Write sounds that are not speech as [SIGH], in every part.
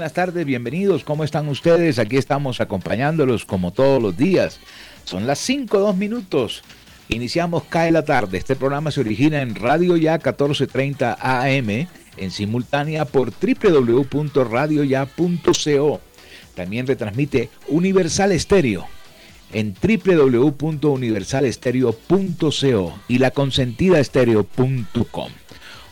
Buenas tardes, bienvenidos. ¿Cómo están ustedes? Aquí estamos acompañándolos como todos los días. Son las 5 2 minutos. Iniciamos Cae la tarde. Este programa se origina en Radio Ya 1430 AM, en simultánea por www.radioya.co. También retransmite Universal Estéreo en www.universalestereo.co y laconsentidaestereo.com.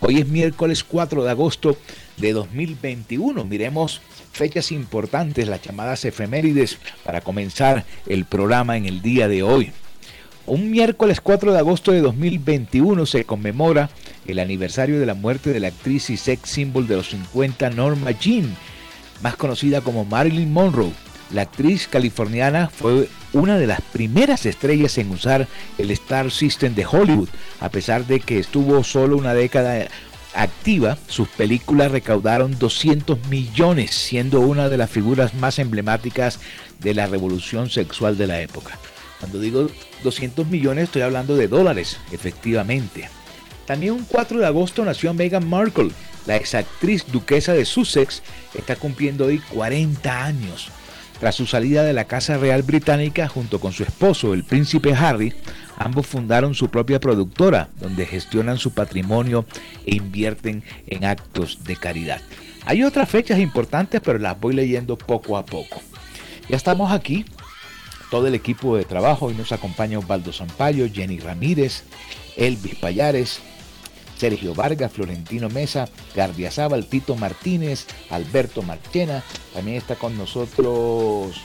Hoy es miércoles 4 de agosto de 2021. Miremos fechas importantes, las llamadas efemérides, para comenzar el programa en el día de hoy. Un miércoles 4 de agosto de 2021 se conmemora el aniversario de la muerte de la actriz y sex symbol de los 50 Norma Jean, más conocida como Marilyn Monroe. La actriz californiana fue una de las primeras estrellas en usar el Star System de Hollywood, a pesar de que estuvo solo una década activa, sus películas recaudaron 200 millones, siendo una de las figuras más emblemáticas de la revolución sexual de la época. Cuando digo 200 millones estoy hablando de dólares, efectivamente. También un 4 de agosto nació Meghan Markle, la exactriz duquesa de Sussex, está cumpliendo hoy 40 años. Tras su salida de la Casa Real Británica junto con su esposo, el príncipe Harry, ambos fundaron su propia productora, donde gestionan su patrimonio e invierten en actos de caridad. Hay otras fechas importantes, pero las voy leyendo poco a poco. Ya estamos aquí, todo el equipo de trabajo. Hoy nos acompaña Osvaldo Zampayo, Jenny Ramírez, Elvis Payares, Sergio Vargas, Florentino Mesa, Gardiazabal, Tito Martínez, Alberto Marchena. También está con nosotros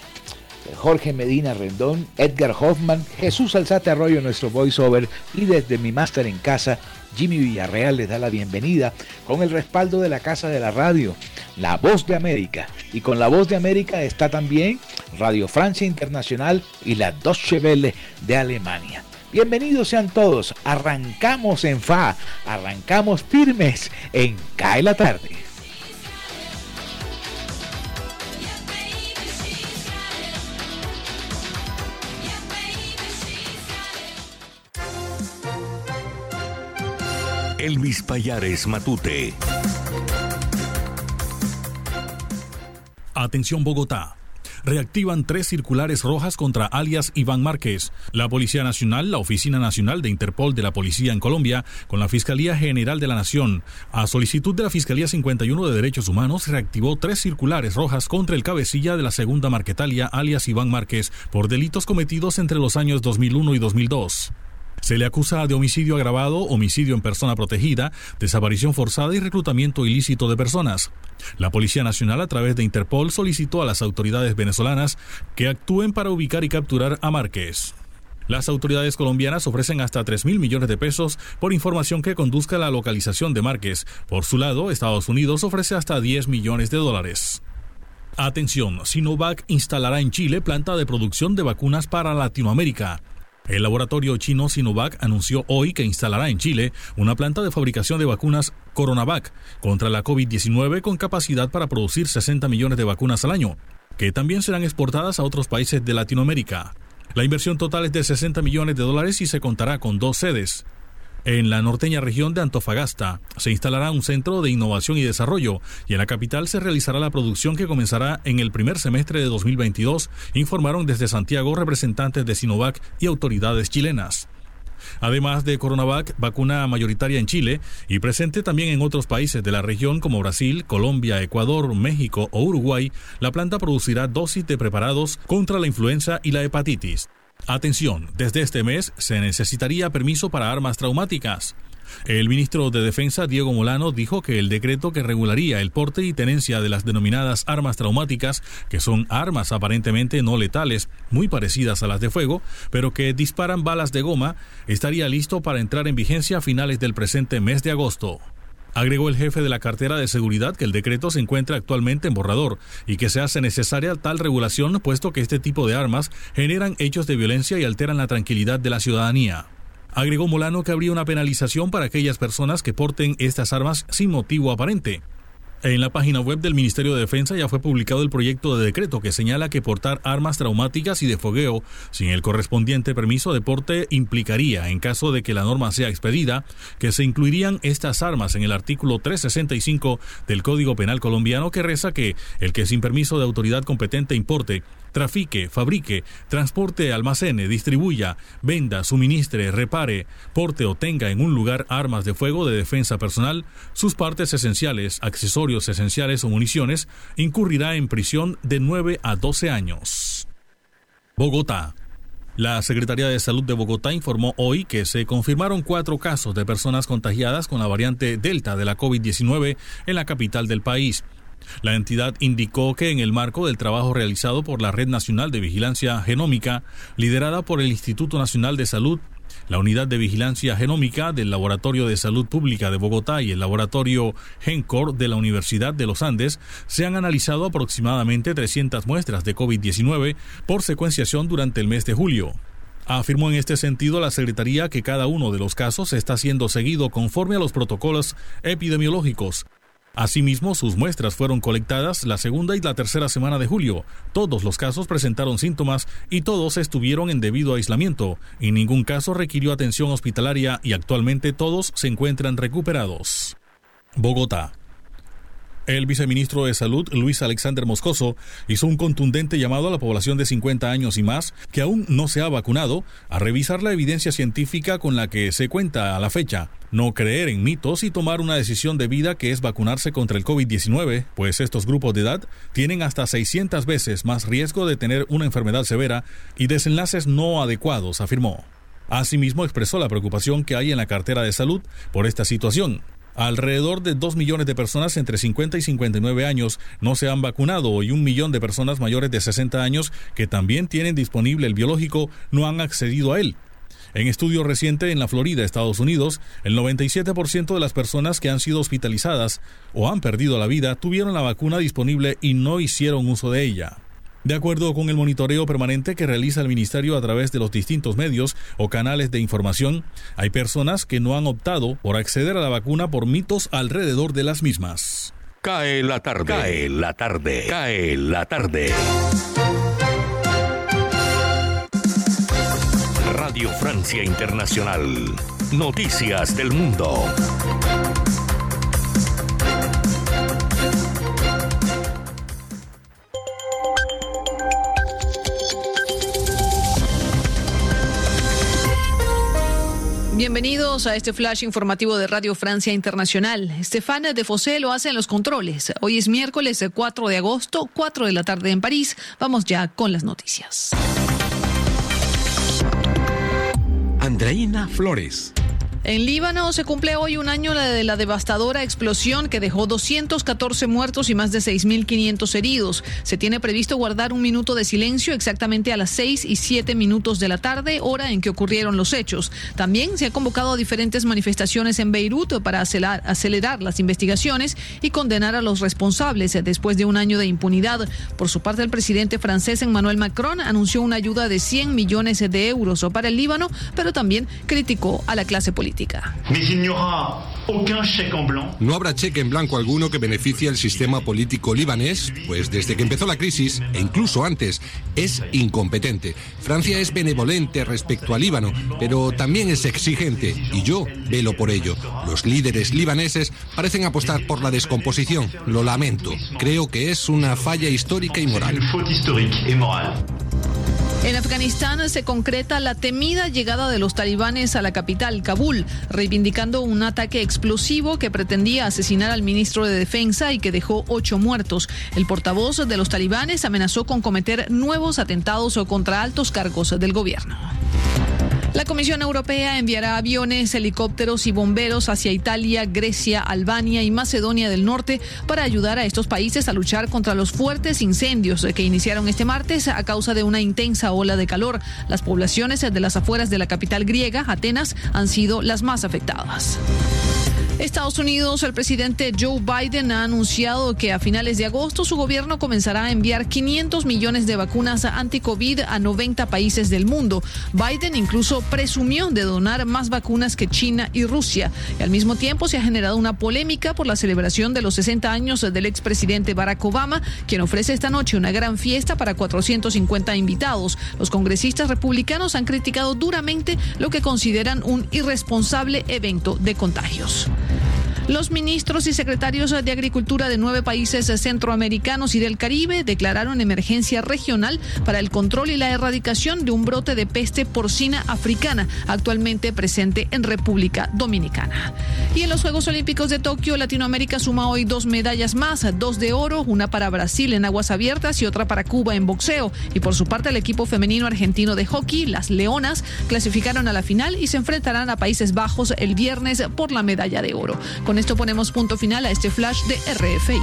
Jorge Medina Rendón, Edgar Hoffman, Jesús Alzate Arroyo, nuestro voiceover, y desde mi máster en casa, Jimmy Villarreal les da la bienvenida con el respaldo de la Casa de la Radio, La Voz de América. Y con La Voz de América está también Radio Francia Internacional y la Deutsche Welle de Alemania. Bienvenidos sean todos. Arrancamos en FA, arrancamos firmes en Cae la tarde. Elvis Payares Matute. Atención Bogotá reactivan tres circulares rojas contra alias Iván Márquez. La Policía Nacional, la Oficina Nacional de Interpol de la Policía en Colombia, con la Fiscalía General de la Nación, a solicitud de la Fiscalía 51 de Derechos Humanos, reactivó tres circulares rojas contra el cabecilla de la segunda Marquetalia, alias Iván Márquez, por delitos cometidos entre los años 2001 y 2002. Se le acusa de homicidio agravado, homicidio en persona protegida, desaparición forzada y reclutamiento ilícito de personas. La Policía Nacional, a través de Interpol, solicitó a las autoridades venezolanas que actúen para ubicar y capturar a Márquez. Las autoridades colombianas ofrecen hasta 3 mil millones de pesos por información que conduzca a la localización de Márquez. Por su lado, Estados Unidos ofrece hasta 10 millones de dólares. Atención, Sinovac instalará en Chile planta de producción de vacunas para Latinoamérica. El laboratorio chino Sinovac anunció hoy que instalará en Chile una planta de fabricación de vacunas Coronavac contra la COVID-19 con capacidad para producir 60 millones de vacunas al año, que también serán exportadas a otros países de Latinoamérica. La inversión total es de 60 millones de dólares y se contará con dos sedes. En la norteña región de Antofagasta se instalará un centro de innovación y desarrollo y en la capital se realizará la producción que comenzará en el primer semestre de 2022, informaron desde Santiago representantes de Sinovac y autoridades chilenas. Además de Coronavac, vacuna mayoritaria en Chile y presente también en otros países de la región como Brasil, Colombia, Ecuador, México o Uruguay, la planta producirá dosis de preparados contra la influenza y la hepatitis. Atención, desde este mes se necesitaría permiso para armas traumáticas. El ministro de Defensa, Diego Molano, dijo que el decreto que regularía el porte y tenencia de las denominadas armas traumáticas, que son armas aparentemente no letales, muy parecidas a las de fuego, pero que disparan balas de goma, estaría listo para entrar en vigencia a finales del presente mes de agosto. Agregó el jefe de la cartera de seguridad que el decreto se encuentra actualmente en borrador y que se hace necesaria tal regulación puesto que este tipo de armas generan hechos de violencia y alteran la tranquilidad de la ciudadanía. Agregó Molano que habría una penalización para aquellas personas que porten estas armas sin motivo aparente. En la página web del Ministerio de Defensa ya fue publicado el proyecto de decreto que señala que portar armas traumáticas y de fogueo sin el correspondiente permiso de porte implicaría, en caso de que la norma sea expedida, que se incluirían estas armas en el artículo 365 del Código Penal colombiano que reza que el que sin permiso de autoridad competente importe trafique, fabrique, transporte, almacene, distribuya, venda, suministre, repare, porte o tenga en un lugar armas de fuego de defensa personal, sus partes esenciales, accesorios esenciales o municiones, incurrirá en prisión de 9 a 12 años. Bogotá. La Secretaría de Salud de Bogotá informó hoy que se confirmaron cuatro casos de personas contagiadas con la variante Delta de la COVID-19 en la capital del país. La entidad indicó que en el marco del trabajo realizado por la Red Nacional de Vigilancia Genómica, liderada por el Instituto Nacional de Salud, la Unidad de Vigilancia Genómica del Laboratorio de Salud Pública de Bogotá y el Laboratorio GenCor de la Universidad de los Andes, se han analizado aproximadamente 300 muestras de COVID-19 por secuenciación durante el mes de julio. Afirmó en este sentido la Secretaría que cada uno de los casos está siendo seguido conforme a los protocolos epidemiológicos Asimismo, sus muestras fueron colectadas la segunda y la tercera semana de julio. Todos los casos presentaron síntomas y todos estuvieron en debido aislamiento, y ningún caso requirió atención hospitalaria y actualmente todos se encuentran recuperados. Bogotá. El viceministro de Salud, Luis Alexander Moscoso, hizo un contundente llamado a la población de 50 años y más que aún no se ha vacunado a revisar la evidencia científica con la que se cuenta a la fecha, no creer en mitos y tomar una decisión de vida que es vacunarse contra el COVID-19, pues estos grupos de edad tienen hasta 600 veces más riesgo de tener una enfermedad severa y desenlaces no adecuados, afirmó. Asimismo, expresó la preocupación que hay en la cartera de salud por esta situación Alrededor de 2 millones de personas entre 50 y 59 años no se han vacunado y un millón de personas mayores de 60 años que también tienen disponible el biológico no han accedido a él. En estudio reciente en la Florida, Estados Unidos, el 97% de las personas que han sido hospitalizadas o han perdido la vida tuvieron la vacuna disponible y no hicieron uso de ella. De acuerdo con el monitoreo permanente que realiza el Ministerio a través de los distintos medios o canales de información, hay personas que no han optado por acceder a la vacuna por mitos alrededor de las mismas. Cae la tarde, cae la tarde, cae la tarde. Radio Francia Internacional. Noticias del Mundo. Bienvenidos a este flash informativo de Radio Francia Internacional. Estefan de Fossé lo hace en los controles. Hoy es miércoles 4 de agosto, 4 de la tarde en París. Vamos ya con las noticias. Andreina Flores. En Líbano se cumple hoy un año de la devastadora explosión que dejó 214 muertos y más de 6.500 heridos. Se tiene previsto guardar un minuto de silencio exactamente a las 6 y 7 minutos de la tarde, hora en que ocurrieron los hechos. También se ha convocado a diferentes manifestaciones en Beirut para acelerar las investigaciones y condenar a los responsables después de un año de impunidad. Por su parte, el presidente francés Emmanuel Macron anunció una ayuda de 100 millones de euros para el Líbano, pero también criticó a la clase política. No habrá cheque en blanco alguno que beneficie al sistema político libanés, pues desde que empezó la crisis, e incluso antes, es incompetente. Francia es benevolente respecto al Líbano, pero también es exigente, y yo velo por ello. Los líderes libaneses parecen apostar por la descomposición. Lo lamento. Creo que es una falla histórica y moral. En Afganistán se concreta la temida llegada de los talibanes a la capital, Kabul, reivindicando un ataque explosivo que pretendía asesinar al ministro de Defensa y que dejó ocho muertos. El portavoz de los talibanes amenazó con cometer nuevos atentados contra altos cargos del gobierno. La Comisión Europea enviará aviones, helicópteros y bomberos hacia Italia, Grecia, Albania y Macedonia del Norte para ayudar a estos países a luchar contra los fuertes incendios que iniciaron este martes a causa de una intensa ola de calor. Las poblaciones de las afueras de la capital griega, Atenas, han sido las más afectadas. Estados Unidos, el presidente Joe Biden ha anunciado que a finales de agosto su gobierno comenzará a enviar 500 millones de vacunas anti-COVID a 90 países del mundo. Biden incluso presumió de donar más vacunas que China y Rusia. Y al mismo tiempo se ha generado una polémica por la celebración de los 60 años del expresidente Barack Obama, quien ofrece esta noche una gran fiesta para 450 invitados. Los congresistas republicanos han criticado duramente lo que consideran un irresponsable evento de contagios. Los ministros y secretarios de Agricultura de nueve países centroamericanos y del Caribe declararon emergencia regional para el control y la erradicación de un brote de peste porcina africana actualmente presente en República Dominicana. Y en los Juegos Olímpicos de Tokio, Latinoamérica suma hoy dos medallas más, dos de oro, una para Brasil en aguas abiertas y otra para Cuba en boxeo. Y por su parte, el equipo femenino argentino de hockey, las Leonas, clasificaron a la final y se enfrentarán a Países Bajos el viernes por la medalla de oro. Con esto ponemos punto final a este flash de RFI.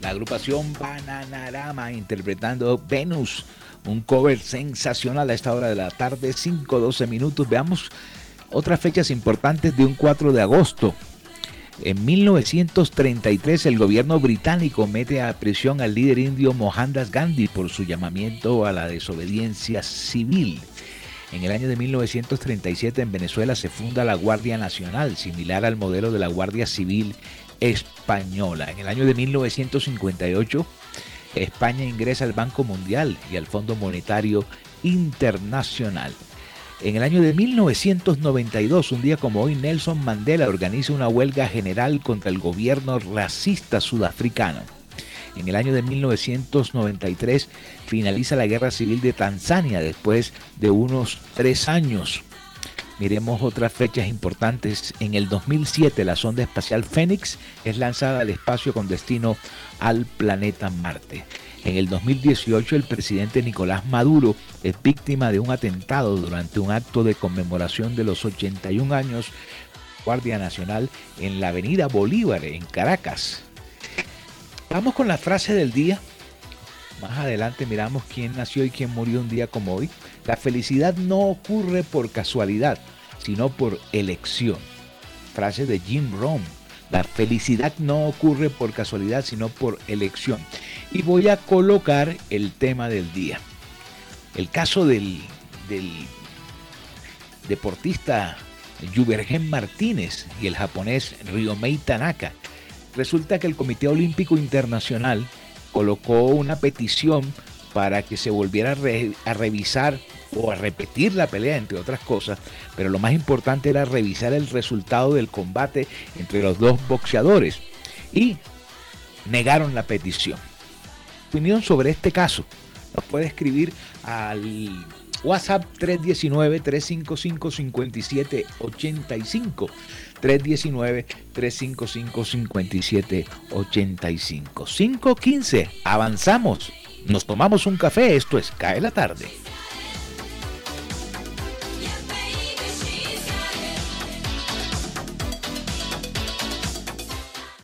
La agrupación Bananarama interpretando Venus, un cover sensacional a esta hora de la tarde, 5-12 minutos. Veamos otras fechas importantes de un 4 de agosto. En 1933 el gobierno británico mete a prisión al líder indio Mohandas Gandhi por su llamamiento a la desobediencia civil. En el año de 1937 en Venezuela se funda la Guardia Nacional, similar al modelo de la Guardia Civil Española. En el año de 1958 España ingresa al Banco Mundial y al Fondo Monetario Internacional. En el año de 1992, un día como hoy, Nelson Mandela organiza una huelga general contra el gobierno racista sudafricano. En el año de 1993 finaliza la guerra civil de Tanzania después de unos tres años. Miremos otras fechas importantes. En el 2007 la sonda espacial Fénix es lanzada al espacio con destino al planeta Marte. En el 2018 el presidente Nicolás Maduro es víctima de un atentado durante un acto de conmemoración de los 81 años Guardia Nacional en la Avenida Bolívar en Caracas. Vamos con la frase del día. Más adelante miramos quién nació y quién murió un día como hoy. La felicidad no ocurre por casualidad, sino por elección. Frase de Jim Rohn. La felicidad no ocurre por casualidad, sino por elección y voy a colocar el tema del día. El caso del, deportista Yubergen Martínez y el japonés Ryomei Tanaka. Resulta que el Comité Olímpico Internacional colocó una petición para que se volviera a, revisar o a repetir la pelea, entre otras cosas, pero lo más importante era revisar el resultado del combate entre los dos boxeadores y negaron la petición opinión sobre este caso. Nos puede escribir al WhatsApp 319-355-5785. 319-355-5785. 515. Avanzamos. Nos tomamos un café. Esto es Cae la tarde.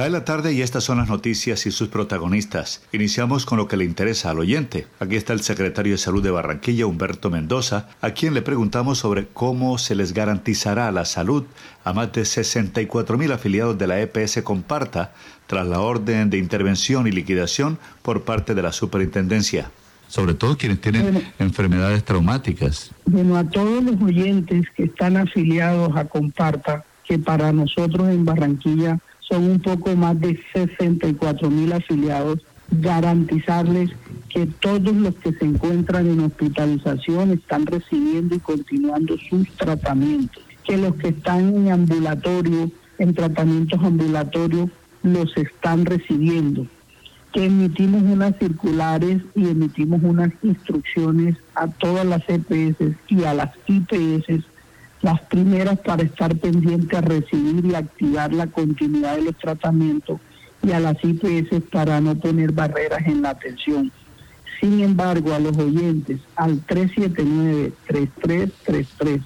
Cae la tarde y estas son las noticias y sus protagonistas. Iniciamos con lo que le interesa al oyente. Aquí está el secretario de Salud de Barranquilla, Humberto Mendoza, a quien le preguntamos sobre cómo se les garantizará la salud a más de 64 mil afiliados de la EPS Comparta tras la orden de intervención y liquidación por parte de la superintendencia. Sobre todo quienes tienen enfermedades traumáticas. Bueno, a todos los oyentes que están afiliados a Comparta, que para nosotros en Barranquilla son un poco más de 64 mil afiliados, garantizarles que todos los que se encuentran en hospitalización están recibiendo y continuando sus tratamientos, que los que están en ambulatorio, en tratamientos ambulatorios, los están recibiendo, que emitimos unas circulares y emitimos unas instrucciones a todas las EPS y a las IPS las primeras para estar pendiente a recibir y activar la continuidad de los tratamientos y a las IPS para no poner barreras en la atención. Sin embargo, a los oyentes al 379-3333,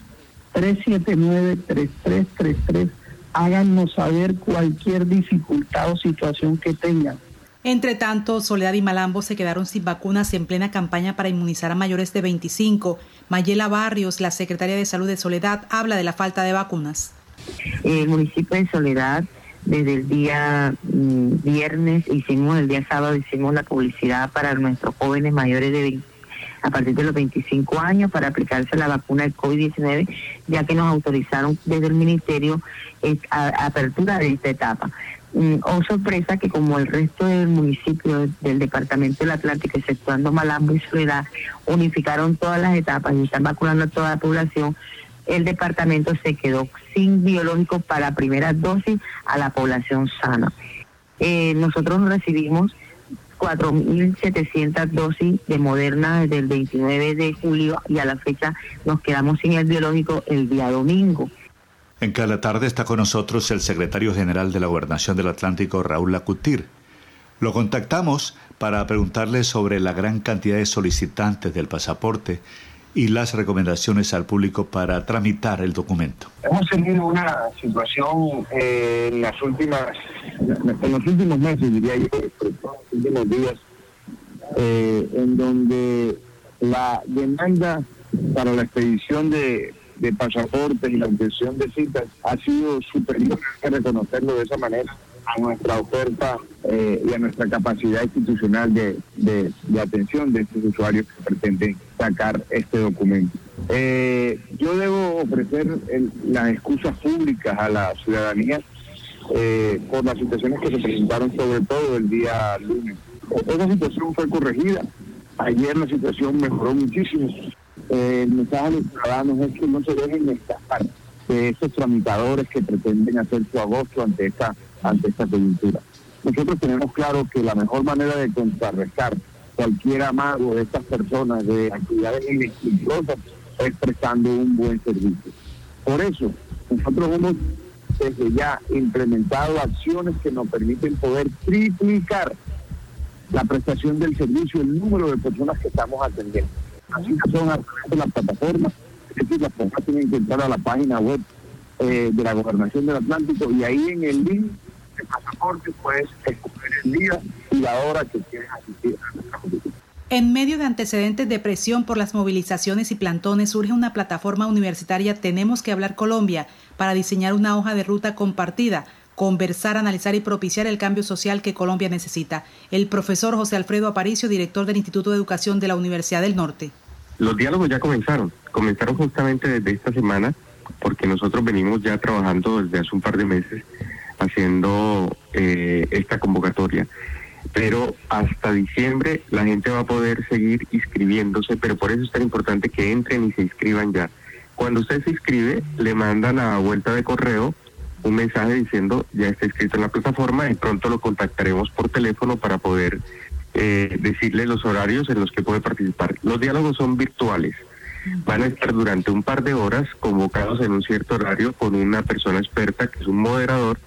379-3333, háganos saber cualquier dificultad o situación que tengan entre tanto, Soledad y Malambo se quedaron sin vacunas en plena campaña para inmunizar a mayores de 25. Mayela Barrios, la secretaria de Salud de Soledad, habla de la falta de vacunas. El municipio de Soledad, desde el día mm, viernes, hicimos, el día sábado, hicimos la publicidad para nuestros jóvenes mayores de a partir de los 25 años para aplicarse la vacuna del COVID-19, ya que nos autorizaron desde el ministerio eh, a apertura de esta etapa. Mm, oh sorpresa que como el resto del municipio del departamento del Atlántico, exceptuando Malambo y Soledad, unificaron todas las etapas y están vacunando a toda la población, el departamento se quedó sin biológicos para primera dosis a la población sana. Eh, nosotros recibimos 4.700 dosis de Moderna desde el 29 de julio y a la fecha nos quedamos sin el biológico el día domingo. En cada tarde está con nosotros el secretario general de la Gobernación del Atlántico, Raúl Lacutir. Lo contactamos para preguntarle sobre la gran cantidad de solicitantes del pasaporte y las recomendaciones al público para tramitar el documento. Hemos tenido una situación eh, en las últimas, en los últimos meses, diría yo, en los últimos días, eh, en donde la demanda para la expedición de de pasaportes y la obtención de citas ha sido superior, hay que reconocerlo de esa manera, a nuestra oferta eh, y a nuestra capacidad institucional de, atención de estos usuarios que pretenden sacar este documento. Eh, yo debo ofrecer las excusas públicas a la ciudadanía eh, por las situaciones que se presentaron sobre todo el día lunes. Esa situación fue corregida. Ayer la situación mejoró muchísimo eh, el mensaje a los ciudadanos es que no se dejen escapar de esos tramitadores que pretenden hacer su agosto ante esta, ante esta coyuntura. Nosotros tenemos claro que la mejor manera de contrarrestar cualquier amago de estas personas de actividades inescrupulosas es prestando un buen servicio. Por eso, nosotros hemos desde ya implementado acciones que nos permiten poder triplicar la prestación del servicio, el número de personas que estamos atendiendo tienen que entrar a la página web eh, de la Gobernación del Atlántico y ahí en el link de pasaporte puedes escoger el día y la hora que quieres asistir a nuestra competición. En medio de antecedentes de presión por las movilizaciones y plantones, surge una plataforma universitaria Tenemos que hablar Colombia para diseñar una hoja de ruta compartida, conversar, analizar y propiciar el cambio social que Colombia necesita. El profesor José Alfredo Aparicio, director del Instituto de Educación de la Universidad del Norte. Los diálogos ya comenzaron, comenzaron justamente desde esta semana, porque nosotros venimos ya trabajando desde hace un par de meses haciendo eh, esta convocatoria. pero hasta diciembre la gente va a poder seguir inscribiéndose, pero por eso es tan importante que entren y se inscriban ya. Cuando usted se inscribe, le mandan a vuelta de correo un mensaje diciendo ya está inscrito en la plataforma y pronto lo contactaremos por teléfono para poder eh, decirle los horarios en los que puede participar. Los diálogos son virtuales. Van a estar durante un par de horas convocados en un cierto horario con una persona experta que es un moderador.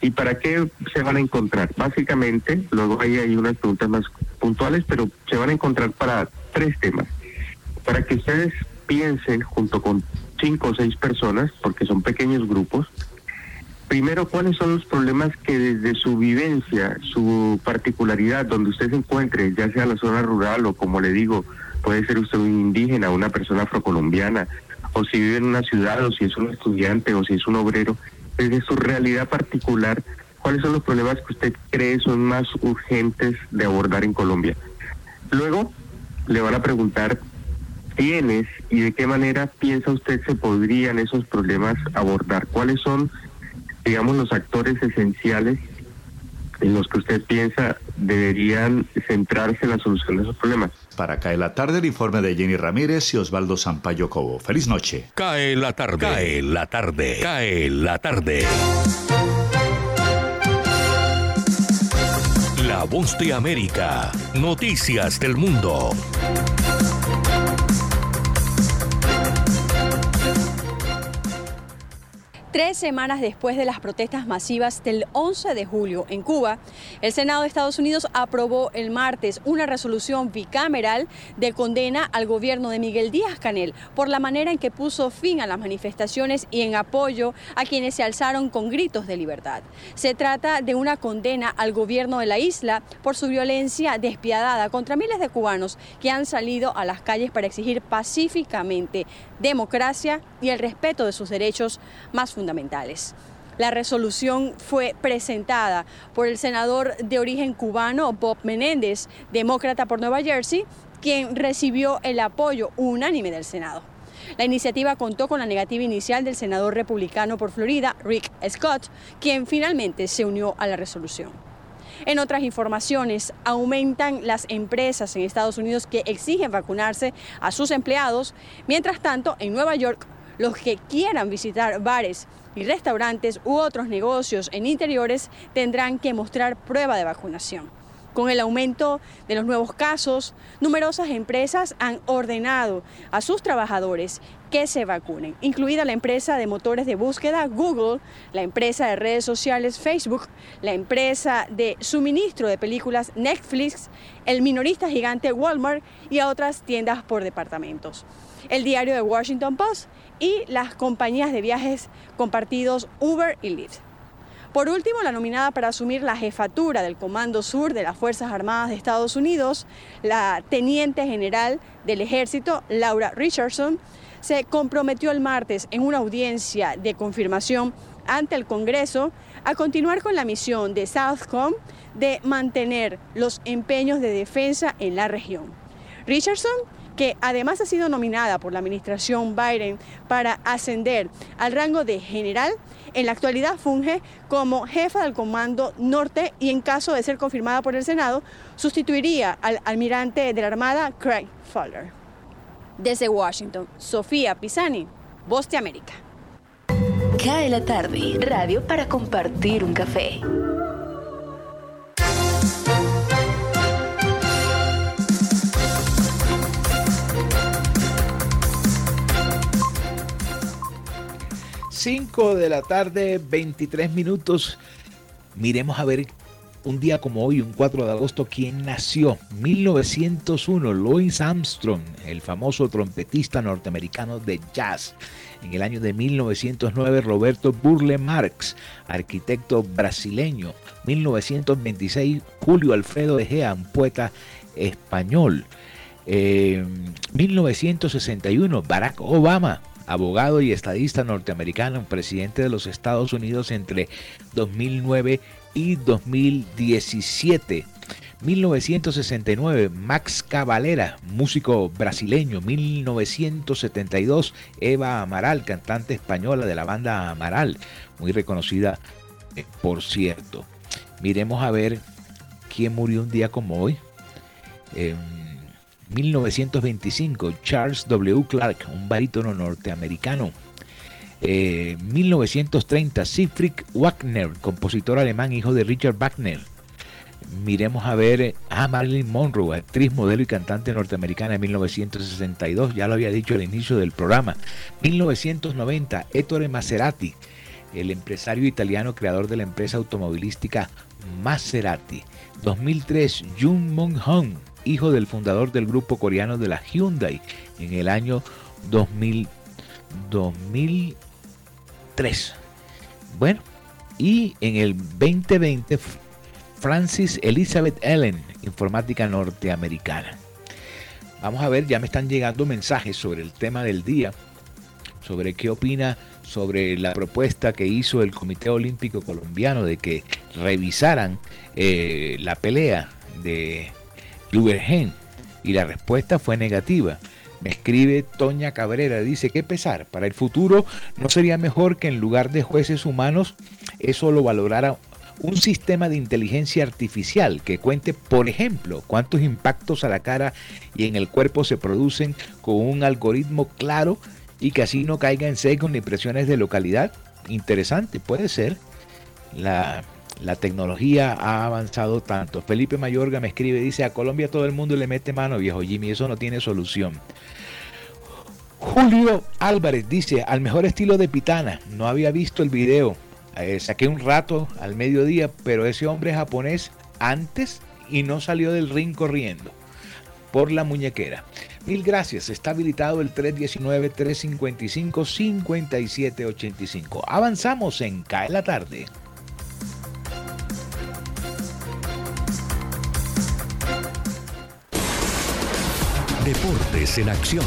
¿Y para qué se van a encontrar? Básicamente, luego ahí hay unas preguntas más puntuales, pero se van a encontrar para tres temas. Para que ustedes piensen junto con cinco o seis personas, porque son pequeños grupos, primero, ¿cuáles son los problemas que desde su vivencia, su particularidad, donde usted se encuentre, ya sea la zona rural o como le digo, puede ser usted un indígena, una persona afrocolombiana, o si vive en una ciudad, o si es un estudiante, o si es un obrero, desde su realidad particular, ¿cuáles son los problemas que usted cree son más urgentes de abordar en Colombia? Luego, le van a preguntar quiénes y de qué manera piensa usted se podrían esos problemas abordar, cuáles son digamos, los actores esenciales en los que usted piensa deberían centrarse en la solución de esos problemas. Para Cae la Tarde, el informe de Jenny Ramírez y Osvaldo Sampaio Cobo. Feliz noche. Cae la tarde. Cae la tarde. Cae la tarde. La voz de América. Noticias del mundo. Tres semanas después de las protestas masivas del 11 de julio en Cuba, el Senado de Estados Unidos aprobó el martes una resolución bicameral de condena al gobierno de Miguel Díaz Canel por la manera en que puso fin a las manifestaciones y en apoyo a quienes se alzaron con gritos de libertad. Se trata de una condena al gobierno de la isla por su violencia despiadada contra miles de cubanos que han salido a las calles para exigir pacíficamente democracia y el respeto de sus derechos más fundamentales. La resolución fue presentada por el senador de origen cubano Bob Menéndez, demócrata por Nueva Jersey, quien recibió el apoyo unánime del Senado. La iniciativa contó con la negativa inicial del senador republicano por Florida, Rick Scott, quien finalmente se unió a la resolución. En otras informaciones, aumentan las empresas en Estados Unidos que exigen vacunarse a sus empleados. Mientras tanto, en Nueva York, los que quieran visitar bares y restaurantes u otros negocios en interiores tendrán que mostrar prueba de vacunación. Con el aumento de los nuevos casos, numerosas empresas han ordenado a sus trabajadores que se vacunen, incluida la empresa de motores de búsqueda Google, la empresa de redes sociales Facebook, la empresa de suministro de películas Netflix, el minorista gigante Walmart y a otras tiendas por departamentos. El diario de Washington Post y las compañías de viajes compartidos Uber y Lyft. Por último, la nominada para asumir la jefatura del Comando Sur de las Fuerzas Armadas de Estados Unidos, la teniente general del ejército, Laura Richardson, se comprometió el martes en una audiencia de confirmación ante el Congreso a continuar con la misión de Southcom de mantener los empeños de defensa en la región. Richardson que además ha sido nominada por la administración Biden para ascender al rango de general, en la actualidad funge como jefa del Comando Norte y en caso de ser confirmada por el Senado, sustituiría al almirante de la Armada Craig Fowler. Desde Washington, Sofía Pisani, Voz de América. Cae la tarde, radio para compartir un café. 5 de la tarde, 23 minutos. Miremos a ver un día como hoy, un 4 de agosto, quién nació. 1901, Louis Armstrong, el famoso trompetista norteamericano de jazz. En el año de 1909, Roberto Burle Marx, arquitecto brasileño. 1926, Julio Alfredo Egea, un poeta español. 1961, eh, Barack Obama, abogado y estadista norteamericano, presidente de los Estados Unidos entre 2009 y 2017. 1969, Max Cavalera, músico brasileño. 1972, Eva Amaral, cantante española de la banda Amaral, muy reconocida, eh, por cierto. Miremos a ver ¿quién murió un día como hoy? En 1925, Charles W. Clark, un barítono norteamericano. 1930, eh, Siegfried Wagner, compositor alemán, hijo de Richard Wagner. Miremos a ver a Marilyn Monroe, actriz, modelo y cantante norteamericana en 1962, ya lo había dicho al inicio del programa. 1990, Ettore Maserati, el empresario italiano creador de la empresa automovilística Maserati. 2003, Jung Mong Hong, hijo del fundador del grupo coreano de la Hyundai en el año 2000, 2003. Bueno, y en el 2020, Francis Elizabeth Ellen, informática norteamericana. Vamos a ver, ya me están llegando mensajes sobre el tema del día, sobre qué opina sobre la propuesta que hizo el Comité Olímpico Colombiano de que revisaran eh, la pelea de Lubergen y la respuesta fue negativa. Me escribe Toña Cabrera, dice, ¿qué pesar? Para el futuro no sería mejor que en lugar de jueces humanos eso lo valorara un sistema de inteligencia artificial que cuente, por ejemplo, cuántos impactos a la cara y en el cuerpo se producen con un algoritmo claro y que así no caiga en seco ni presiones de localidad. Interesante, puede ser. La, la tecnología ha avanzado tanto. Felipe Mayorga me escribe, dice, a Colombia todo el mundo le mete mano, viejo Jimmy, eso no tiene solución. Julio Álvarez dice, al mejor estilo de Pitana, no había visto el video, eh, saqué un rato al mediodía, pero ese hombre japonés antes y no salió del ring corriendo por la muñequera. Mil gracias. Está habilitado el 319-355-5785. Avanzamos en Cae la tarde. Deportes en acción.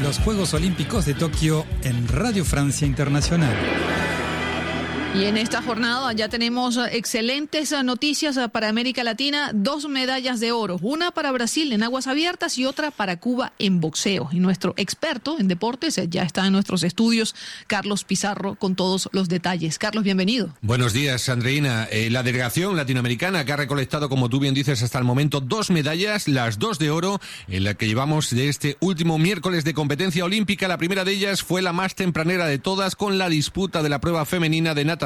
Los Juegos Olímpicos de Tokio en Radio Francia Internacional. Y en esta jornada ya tenemos eh, excelentes eh, noticias eh, para América Latina, dos medallas de oro, una para Brasil en aguas abiertas y otra para Cuba en boxeo. Y nuestro experto en deportes ya está en nuestros estudios, Carlos Pizarro, con todos los detalles. Carlos, bienvenido. Buenos días, Andreina. la delegación latinoamericana que ha recolectado, como tú bien dices, hasta el momento dos medallas, las dos de oro, en la que llevamos de este último miércoles de competencia olímpica. La primera de ellas fue la más tempranera de todas con la disputa de la prueba femenina de natación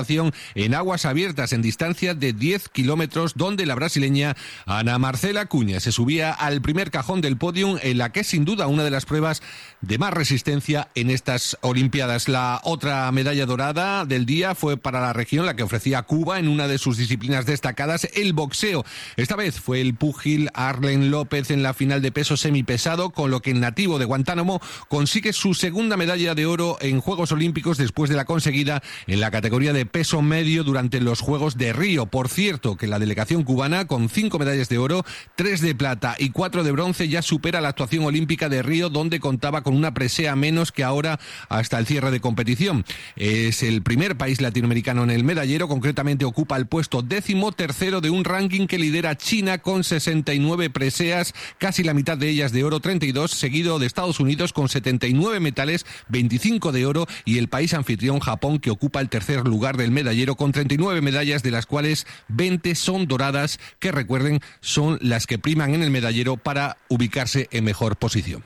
en aguas abiertas en distancia de 10 kilómetros, donde la brasileña Ana Marcela Cuña se subía al primer cajón del podium, en la que es sin duda una de las pruebas de más resistencia en estas Olimpiadas. La otra medalla dorada del día fue para la región, la que ofrecía Cuba en una de sus disciplinas destacadas, el boxeo. Esta vez fue el púgil Arlen López en la final de peso semipesado, con lo que el nativo de Guantánamo consigue su segunda medalla de oro en Juegos Olímpicos después de la conseguida en la categoría de peso medio durante los Juegos de Río. Por cierto, que la delegación cubana, con cinco medallas de oro, tres de plata y cuatro de bronce, ya supera la actuación olímpica de Río, donde contaba con una presea menos que ahora hasta el cierre de competición. Es el primer país latinoamericano en el medallero, concretamente ocupa el puesto décimo tercero de un ranking que lidera China con 69 preseas, casi la mitad de ellas de oro, 32, seguido de Estados Unidos con 79 metales, 25 de oro y el país anfitrión Japón que ocupa el tercer lugar del medallero con 39 medallas, de las cuales 20 son doradas, que recuerden son las que priman en el medallero para ubicarse en mejor posición.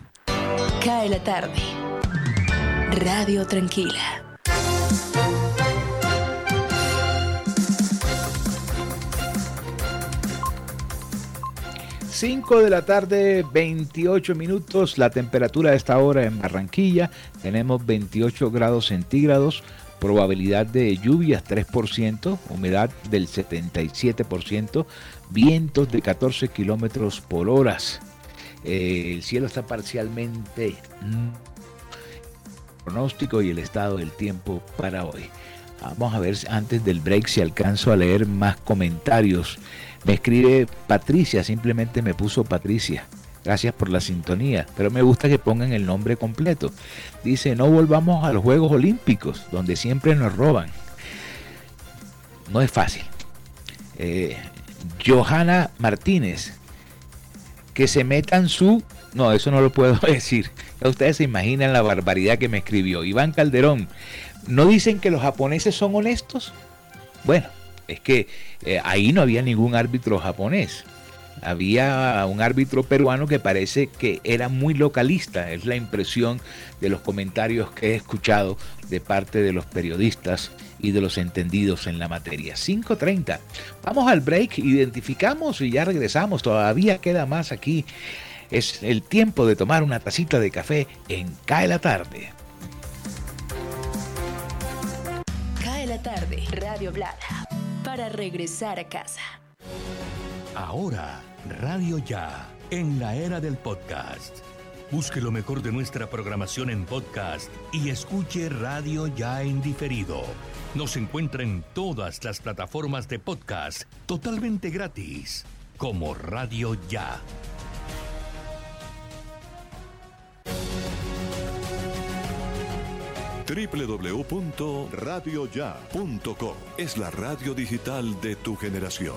Cae la tarde. Radio Tranquila. 5 de la tarde, 28 minutos. La temperatura de esta hora en Barranquilla. Tenemos 28 grados centígrados probabilidad de lluvias 3%, humedad del 77%, vientos de 14 kilómetros por hora. Eh, el cielo está parcialmente pronóstico y el estado del tiempo para hoy. Vamos a ver antes del break si alcanzo a leer más comentarios. Me escribe Patricia, simplemente me puso Patricia. Gracias por la sintonía, pero me gusta que pongan el nombre completo. Dice, no volvamos a los Juegos Olímpicos, donde siempre nos roban. No es fácil. Eh, Johanna Martínez, que se metan su... No, eso no lo puedo [LAUGHS] decir. ustedes se imaginan la barbaridad que me escribió. Iván Calderón, ¿no dicen que los japoneses son honestos? Bueno, es que eh, ahí no había ningún árbitro japonés. Había un árbitro peruano que parece que era muy localista, es la impresión de los comentarios que he escuchado de parte de los periodistas y de los entendidos en la materia. 5.30. Vamos al break, identificamos y ya regresamos. Todavía queda más aquí. Es el tiempo de tomar una tacita de café en Cae la tarde. Cae la tarde, Radio Blada, para regresar a casa. Ahora, Radio Ya, en la era del podcast. Busque lo mejor de nuestra programación en podcast y escuche Radio Ya en diferido. Nos encuentra en todas las plataformas de podcast totalmente gratis, como Radio Ya. www.radioya.com es la radio digital de tu generación.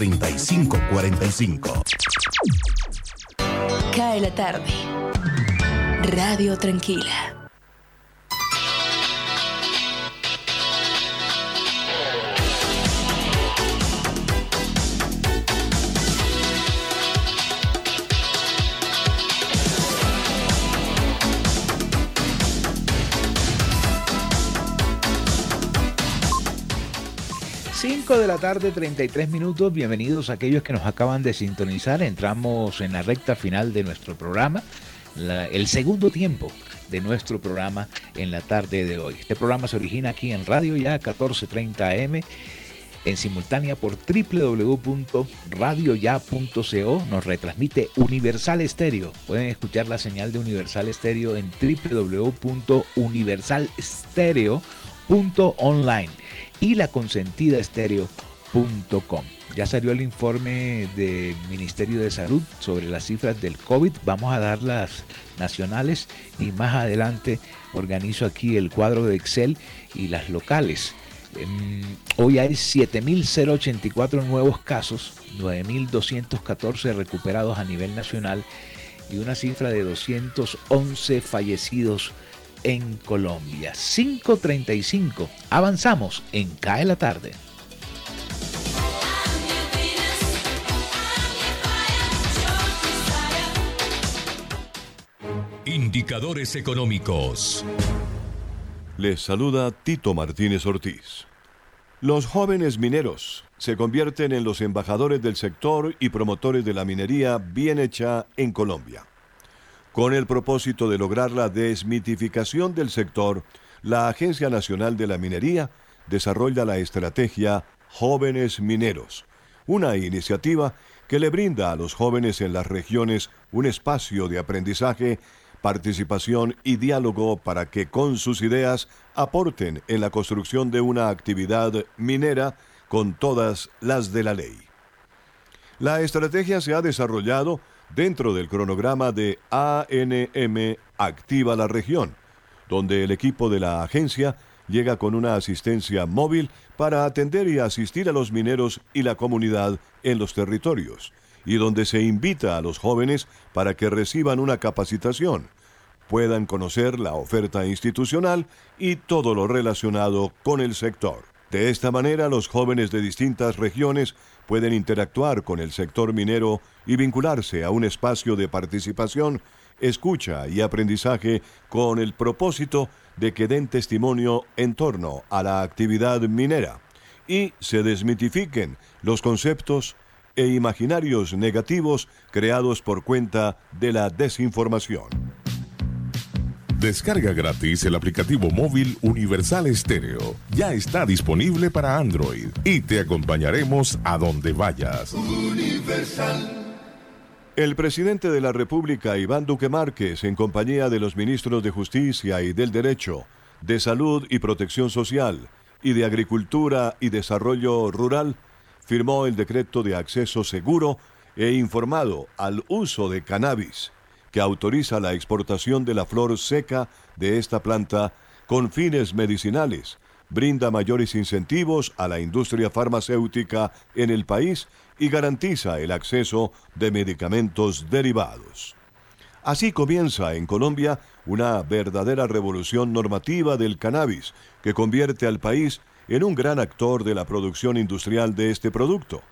3545. Cae la tarde. Radio Tranquila. De la tarde, 33 minutos. Bienvenidos a aquellos que nos acaban de sintonizar. Entramos en la recta final de nuestro programa, el segundo tiempo de nuestro programa en la tarde de hoy. Este programa se origina aquí en Radio Ya 1430 AM, en simultánea por www.radioya.co. Nos retransmite Universal Estéreo. Pueden escuchar la señal de Universal Estéreo en www.universalstereo.online y la consentida estéreo.com. Ya salió el informe del Ministerio de Salud sobre las cifras del COVID. Vamos a dar las nacionales y más adelante organizo aquí el cuadro de Excel y las locales. Em, hoy hay 7.084 nuevos casos, 9.214 recuperados a nivel nacional y una cifra de 211 fallecidos en Colombia. 5.35. Avanzamos en CAE la tarde. Indicadores económicos. Les saluda Tito Martínez Ortiz. Los jóvenes mineros se convierten en los embajadores del sector y promotores de la minería bien hecha en Colombia. Con el propósito de lograr la desmitificación del sector, la Agencia Nacional de la Minería desarrolla la estrategia Jóvenes Mineros, una iniciativa que le brinda a los jóvenes en las regiones un espacio de aprendizaje participación y diálogo para que con sus ideas aporten en la construcción de una actividad minera con todas las de la ley. La estrategia se ha desarrollado dentro del cronograma de ANM Activa la región, donde el equipo de la agencia llega con una asistencia móvil para atender y asistir a los mineros y la comunidad en los territorios y donde se invita a los jóvenes para que reciban una capacitación, puedan conocer la oferta institucional y todo lo relacionado con el sector. De esta manera, los jóvenes de distintas regiones pueden interactuar con el sector minero y vincularse a un espacio de participación, escucha y aprendizaje con el propósito de que den testimonio en torno a la actividad minera y se desmitifiquen los conceptos e imaginarios negativos creados por cuenta de la desinformación. Descarga gratis el aplicativo móvil Universal Estéreo. Ya está disponible para Android y te acompañaremos a donde vayas. El presidente de la República, Iván Duque Márquez, en compañía de los ministros de Justicia y del Derecho, de Salud y Protección Social y de Agricultura y Desarrollo Rural, firmó el decreto de acceso seguro e informado al uso de cannabis, que autoriza la exportación de la flor seca de esta planta con fines medicinales, brinda mayores incentivos a la industria farmacéutica en el país y garantiza el acceso de medicamentos derivados. Así comienza en Colombia una verdadera revolución normativa del cannabis que convierte al país en un gran actor de la producción industrial de este producto.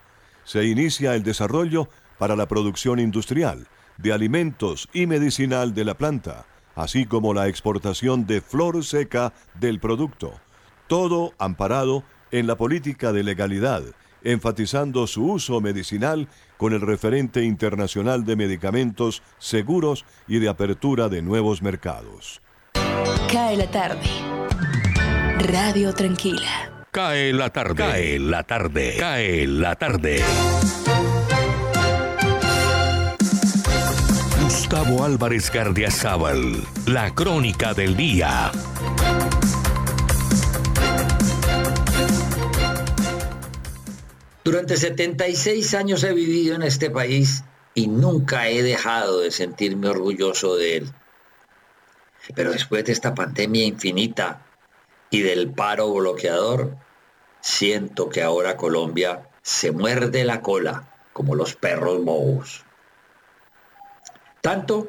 Se inicia el desarrollo para la producción industrial de alimentos y medicinal de la planta, así como la exportación de flor seca del producto, todo amparado en la política de legalidad, enfatizando su uso medicinal con el referente internacional de medicamentos seguros y de apertura de nuevos mercados. Cae la tarde. Radio Tranquila. Cae la tarde. Cae la tarde. Cae la tarde. Gustavo Álvarez Gardiazabal. La crónica del día. Durante 76 años he vivido en este país y nunca he dejado de sentirme orgulloso de él. Pero después de esta pandemia infinita y del paro bloqueador, siento que ahora Colombia se muerde la cola como los perros bobos. Tanto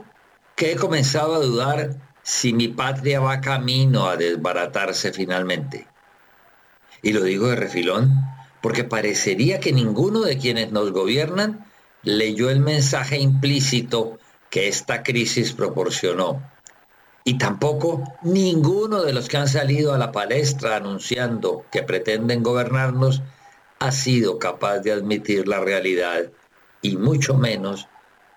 que he comenzado a dudar si mi patria va camino a desbaratarse finalmente. Y lo digo de refilón porque parecería que ninguno de quienes nos gobiernan leyó el mensaje implícito que esta crisis proporcionó y tampoco ninguno de los que han salido a la palestra anunciando que pretenden gobernarnos ha sido capaz de admitir la realidad y mucho menos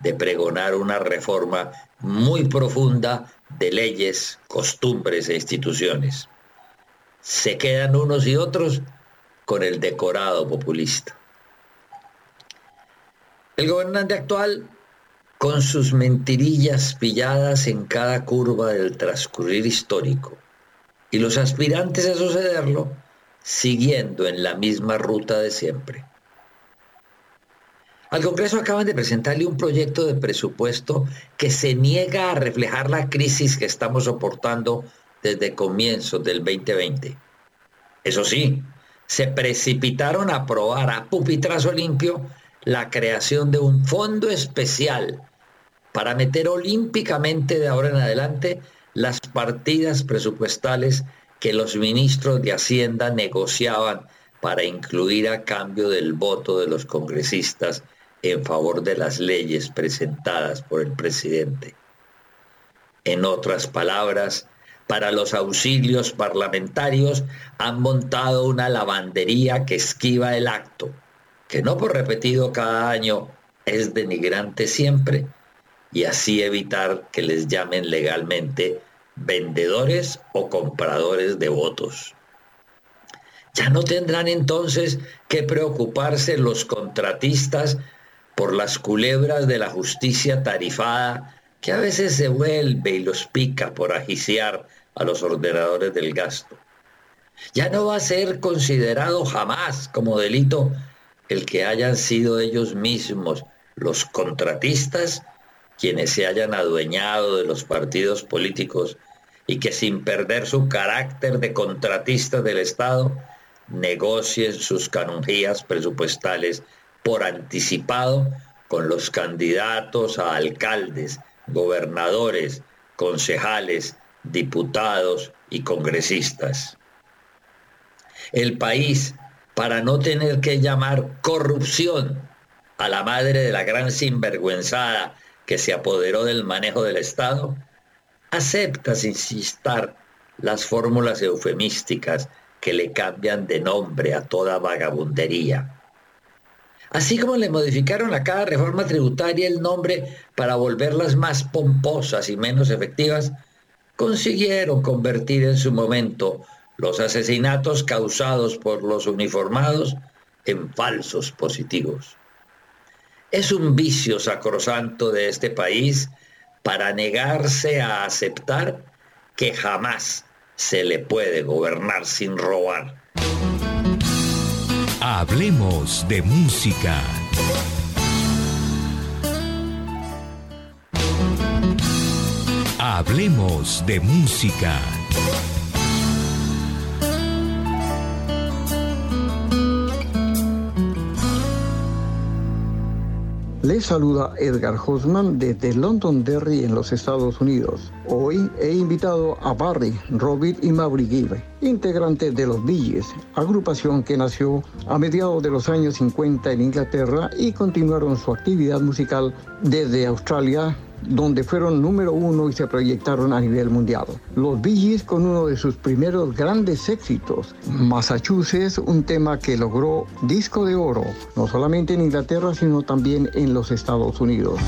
de pregonar una reforma muy profunda de leyes, costumbres e instituciones. Se quedan unos y otros con el decorado populista. El gobernante actual con sus mentirillas pilladas en cada curva del transcurrir histórico, y los aspirantes a sucederlo siguiendo en la misma ruta de siempre. Al Congreso acaban de presentarle un proyecto de presupuesto que se niega a reflejar la crisis que estamos soportando desde comienzos del 2020. Eso sí, se precipitaron a aprobar a pupitrazo limpio la creación de un fondo especial para meter olímpicamente de ahora en adelante las partidas presupuestales que los ministros de Hacienda negociaban para incluir a cambio del voto de los congresistas en favor de las leyes presentadas por el presidente. En otras palabras, para los auxilios parlamentarios han montado una lavandería que esquiva el acto, que no por repetido cada año es denigrante siempre, y así evitar que les llamen legalmente vendedores o compradores de votos. Ya no tendrán entonces que preocuparse los contratistas por las culebras de la justicia tarifada que a veces se vuelve y los pica por agiciar a los ordenadores del gasto. Ya no va a ser considerado jamás como delito el que hayan sido ellos mismos los contratistas quienes se hayan adueñado de los partidos políticos y que sin perder su carácter de contratistas del Estado negocien sus canonjías presupuestales por anticipado con los candidatos a alcaldes, gobernadores, concejales, diputados y congresistas. El país, para no tener que llamar corrupción a la madre de la gran sinvergüenzada que se apoderó del manejo del Estado, acepta sin insistar las fórmulas eufemísticas que le cambian de nombre a toda vagabundería. Así como le modificaron a cada reforma tributaria el nombre para volverlas más pomposas y menos efectivas, consiguieron convertir en su momento los asesinatos causados por los uniformados en falsos positivos. Es un vicio sacrosanto de este país para negarse a aceptar que jamás se le puede gobernar sin robar. Hablemos de música. Hablemos de música. Les saluda Edgar Hosman desde Londonderry en los Estados Unidos. Hoy he invitado a Barry, Robert y Maverick integrantes de los Billys, agrupación que nació a mediados de los años 50 en Inglaterra y continuaron su actividad musical desde Australia, donde fueron número uno y se proyectaron a nivel mundial. Los Bee con uno de sus primeros grandes éxitos, Massachusetts, un tema que logró disco de oro, no solamente en Inglaterra, sino también en los Estados Unidos.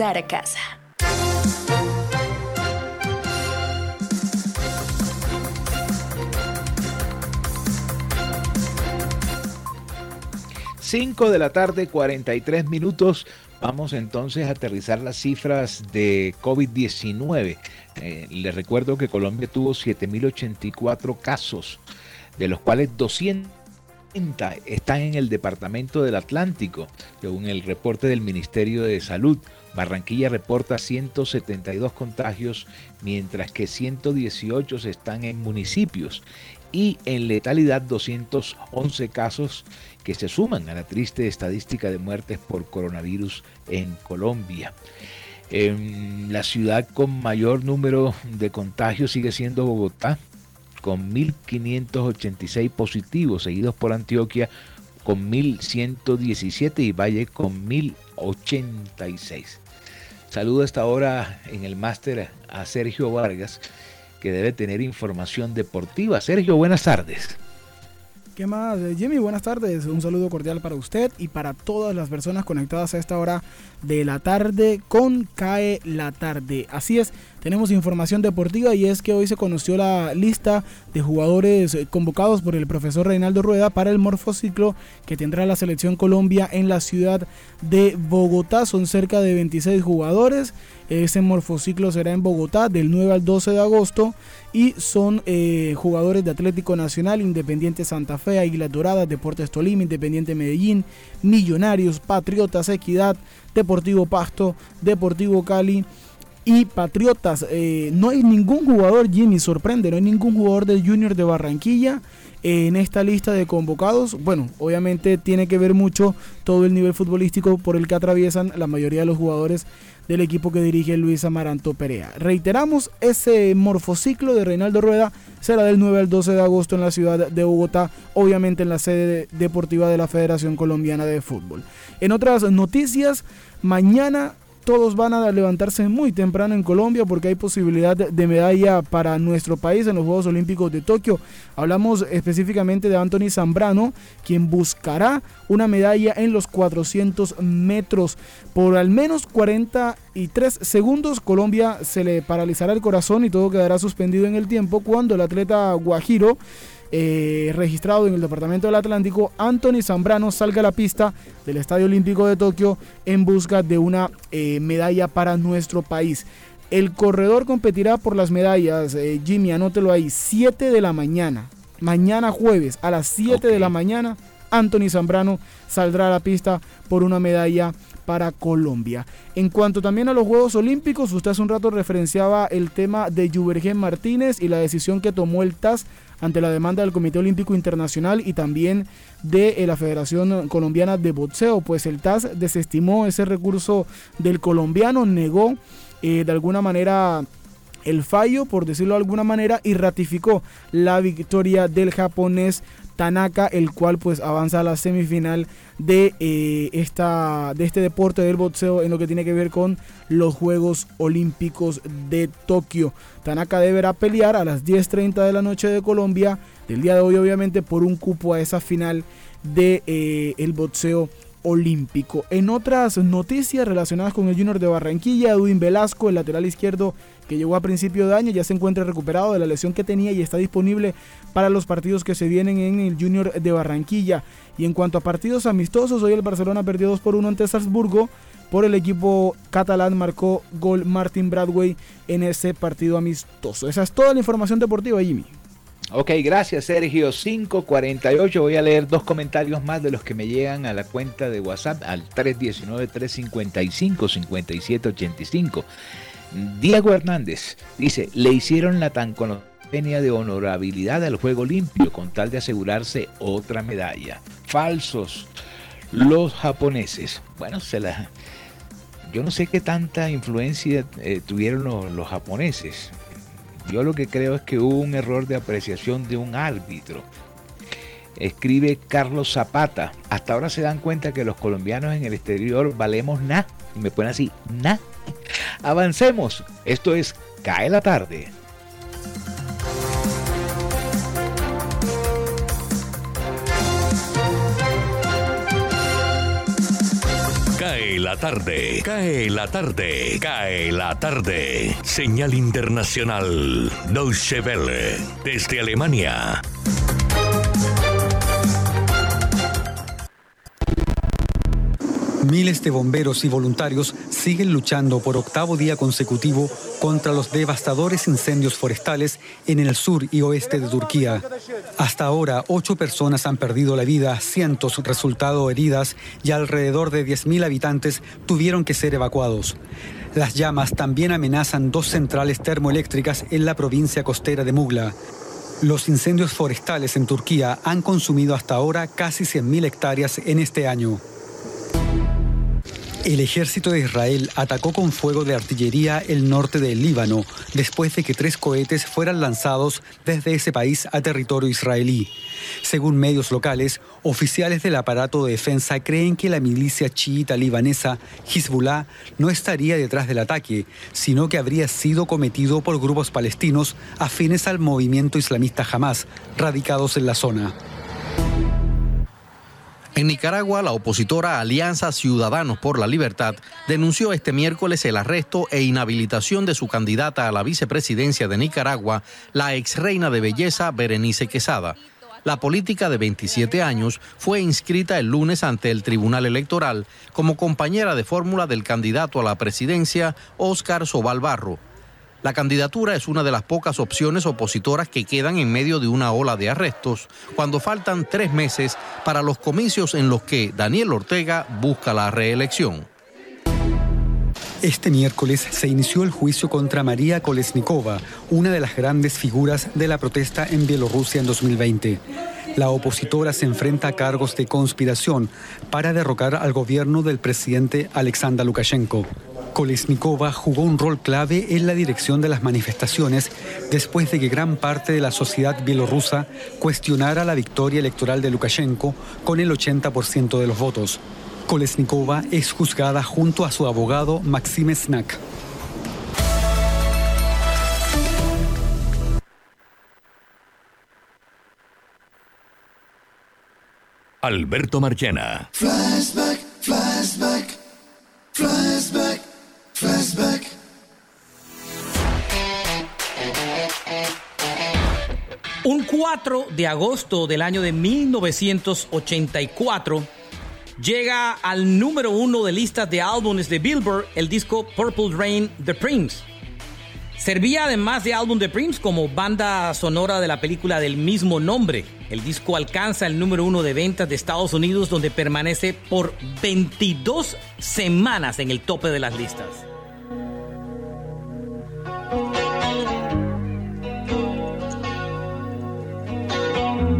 A casa. Cinco de la tarde, 43 minutos. Vamos entonces a aterrizar las cifras de COVID-19. Eh, les recuerdo que Colombia tuvo 7.084 casos, de los cuales 200 están en el departamento del Atlántico, según el reporte del Ministerio de Salud. Barranquilla reporta 172 contagios, mientras que 118 están en municipios y en letalidad 211 casos que se suman a la triste estadística de muertes por coronavirus en Colombia. La ciudad con mayor número de contagios sigue siendo Bogotá, con 1.586 positivos, seguidos por Antioquia con 1.117 y Valle con 1.086. Saludo hasta ahora en el máster a Sergio Vargas, que debe tener información deportiva. Sergio, buenas tardes. ¿Qué más? Eh, Jimmy, buenas tardes. Un saludo cordial para usted y para todas las personas conectadas a esta hora de la tarde con CAE la tarde. Así es, tenemos información deportiva y es que hoy se conoció la lista de jugadores eh, convocados por el profesor Reinaldo Rueda para el morfociclo que tendrá la selección Colombia en la ciudad de Bogotá. Son cerca de 26 jugadores. Ese morfociclo será en Bogotá del 9 al 12 de agosto y son eh, jugadores de Atlético Nacional, Independiente Santa Fe, Águilas Doradas, Deportes Tolima, Independiente Medellín, Millonarios, Patriotas, Equidad, Deportivo Pasto, Deportivo Cali y Patriotas. Eh, no hay ningún jugador, Jimmy, sorprende, no hay ningún jugador del Junior de Barranquilla en esta lista de convocados. Bueno, obviamente tiene que ver mucho todo el nivel futbolístico por el que atraviesan la mayoría de los jugadores del equipo que dirige Luis Amaranto Perea. Reiteramos, ese morfociclo de Reinaldo Rueda será del 9 al 12 de agosto en la ciudad de Bogotá, obviamente en la sede deportiva de la Federación Colombiana de Fútbol. En otras noticias, mañana todos van a levantarse muy temprano en Colombia porque hay posibilidad de medalla para nuestro país en los Juegos Olímpicos de Tokio. Hablamos específicamente de Anthony Zambrano, quien buscará una medalla en los 400 metros. Por al menos 43 segundos Colombia se le paralizará el corazón y todo quedará suspendido en el tiempo cuando el atleta Guajiro eh, registrado en el Departamento del Atlántico, Anthony Zambrano salga a la pista del Estadio Olímpico de Tokio en busca de una eh, medalla para nuestro país. El corredor competirá por las medallas, eh, Jimmy, anótelo ahí, 7 de la mañana. Mañana jueves a las 7 de la mañana, Anthony Zambrano saldrá a la pista por una medalla para Colombia. En cuanto también a los Juegos Olímpicos, usted hace un rato referenciaba el tema de Juvergen Martínez y la decisión que tomó el TAS ante la demanda del Comité Olímpico Internacional y también de eh, la Federación Colombiana de Boxeo, pues el TAS desestimó ese recurso del colombiano, negó eh, de alguna manera el fallo, por decirlo de alguna manera, y ratificó la victoria del japonés Tanaka, el cual pues avanza a la semifinal de, eh, esta, de este deporte del boxeo en lo que tiene que ver con los Juegos Olímpicos de Tokio. Tanaka deberá pelear a las 10.30 de la noche de Colombia, del día de hoy obviamente, por un cupo a esa final de eh, boxeo olímpico. En otras noticias relacionadas con el Junior de Barranquilla, Edwin Velasco, el lateral izquierdo que llegó a principio de año, ya se encuentra recuperado de la lesión que tenía y está disponible para los partidos que se vienen en el Junior de Barranquilla. Y en cuanto a partidos amistosos, hoy el Barcelona perdió 2 por 1 ante Salzburgo. Por el equipo catalán marcó gol Martin Bradway en ese partido amistoso. Esa es toda la información deportiva, Jimmy. Ok, gracias Sergio. 548. Voy a leer dos comentarios más de los que me llegan a la cuenta de WhatsApp al 319-355-5785. Diego Hernández dice, le hicieron la tan conocida de honorabilidad al juego limpio con tal de asegurarse otra medalla. Falsos. Los japoneses. Bueno, se la... Yo no sé qué tanta influencia eh, tuvieron los, los japoneses. Yo lo que creo es que hubo un error de apreciación de un árbitro. Escribe Carlos Zapata. Hasta ahora se dan cuenta que los colombianos en el exterior valemos nada. Y me ponen así, nada. Avancemos. Esto es Cae la tarde. Cae la tarde, cae la tarde, cae la tarde. Señal internacional, Deutsche Welle, desde Alemania. Miles de bomberos y voluntarios siguen luchando por octavo día consecutivo contra los devastadores incendios forestales en el sur y oeste de Turquía. Hasta ahora, ocho personas han perdido la vida, cientos resultado heridas y alrededor de 10.000 habitantes tuvieron que ser evacuados. Las llamas también amenazan dos centrales termoeléctricas en la provincia costera de Mugla. Los incendios forestales en Turquía han consumido hasta ahora casi 100.000 hectáreas en este año. El ejército de Israel atacó con fuego de artillería el norte del Líbano después de que tres cohetes fueran lanzados desde ese país a territorio israelí. Según medios locales, oficiales del aparato de defensa creen que la milicia chiita libanesa Hezbollah no estaría detrás del ataque, sino que habría sido cometido por grupos palestinos afines al movimiento islamista Hamas, radicados en la zona. En Nicaragua, la opositora Alianza Ciudadanos por la Libertad denunció este miércoles el arresto e inhabilitación de su candidata a la vicepresidencia de Nicaragua, la ex reina de belleza Berenice Quesada. La política de 27 años fue inscrita el lunes ante el Tribunal Electoral como compañera de fórmula del candidato a la presidencia, Óscar Sobal Barro. La candidatura es una de las pocas opciones opositoras que quedan en medio de una ola de arrestos, cuando faltan tres meses para los comicios en los que Daniel Ortega busca la reelección. Este miércoles se inició el juicio contra María Kolesnikova, una de las grandes figuras de la protesta en Bielorrusia en 2020. La opositora se enfrenta a cargos de conspiración para derrocar al gobierno del presidente Alexander Lukashenko. Kolesnikova jugó un rol clave en la dirección de las manifestaciones después de que gran parte de la sociedad bielorrusa cuestionara la victoria electoral de Lukashenko con el 80% de los votos. Kolesnikova es juzgada junto a su abogado Maxime Snak. Alberto Marchena. Flashback, flashback, flashback, flashback. Un 4 de agosto del año de 1984 llega al número uno de listas de álbumes de Billboard el disco Purple Rain The Prince. Servía además de álbum de Prince como banda sonora de la película del mismo nombre. El disco alcanza el número uno de ventas de Estados Unidos donde permanece por 22 semanas en el tope de las listas. La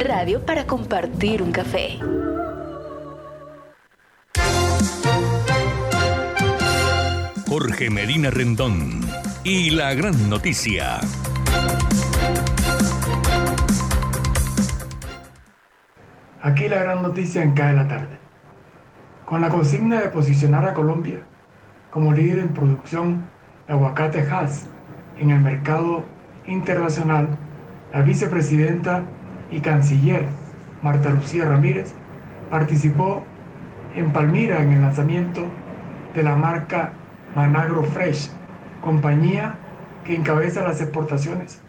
radio para compartir un café. Jorge Medina Rendón y la gran noticia. Aquí la gran noticia en Cae la tarde. Con la consigna de posicionar a Colombia como líder en producción de aguacate Hass en el mercado internacional, la vicepresidenta y canciller Marta Lucía Ramírez participó en Palmira en el lanzamiento de la marca Managro Fresh, compañía que encabeza las exportaciones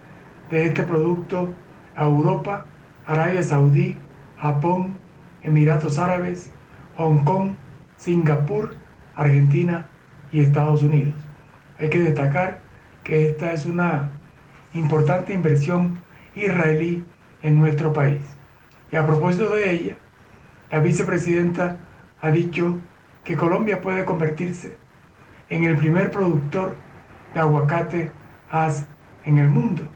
de este producto a Europa, Arabia Saudí, Japón, Emiratos Árabes, Hong Kong, Singapur, Argentina y Estados Unidos. Hay que destacar que esta es una importante inversión israelí en nuestro país. Y a propósito de ella, la vicepresidenta ha dicho que Colombia puede convertirse en el primer productor de aguacate as en el mundo.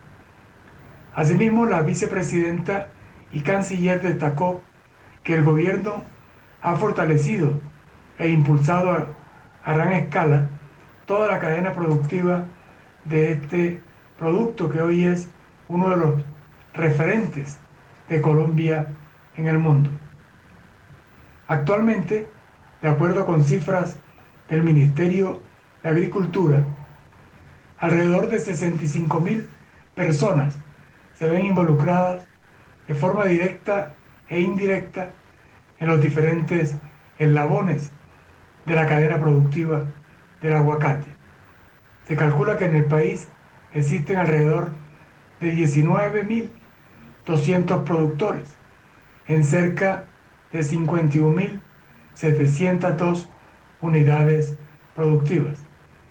Asimismo, la vicepresidenta y canciller destacó que el gobierno ha fortalecido e impulsado a, a gran escala toda la cadena productiva de este producto que hoy es uno de los referentes de Colombia en el mundo. Actualmente, de acuerdo con cifras del Ministerio de Agricultura, alrededor de 65 mil personas se ven involucradas de forma directa e indirecta en los diferentes eslabones de la cadena productiva del aguacate. Se calcula que en el país existen alrededor de 19 mil 200 productores en cerca de 51.702 unidades productivas,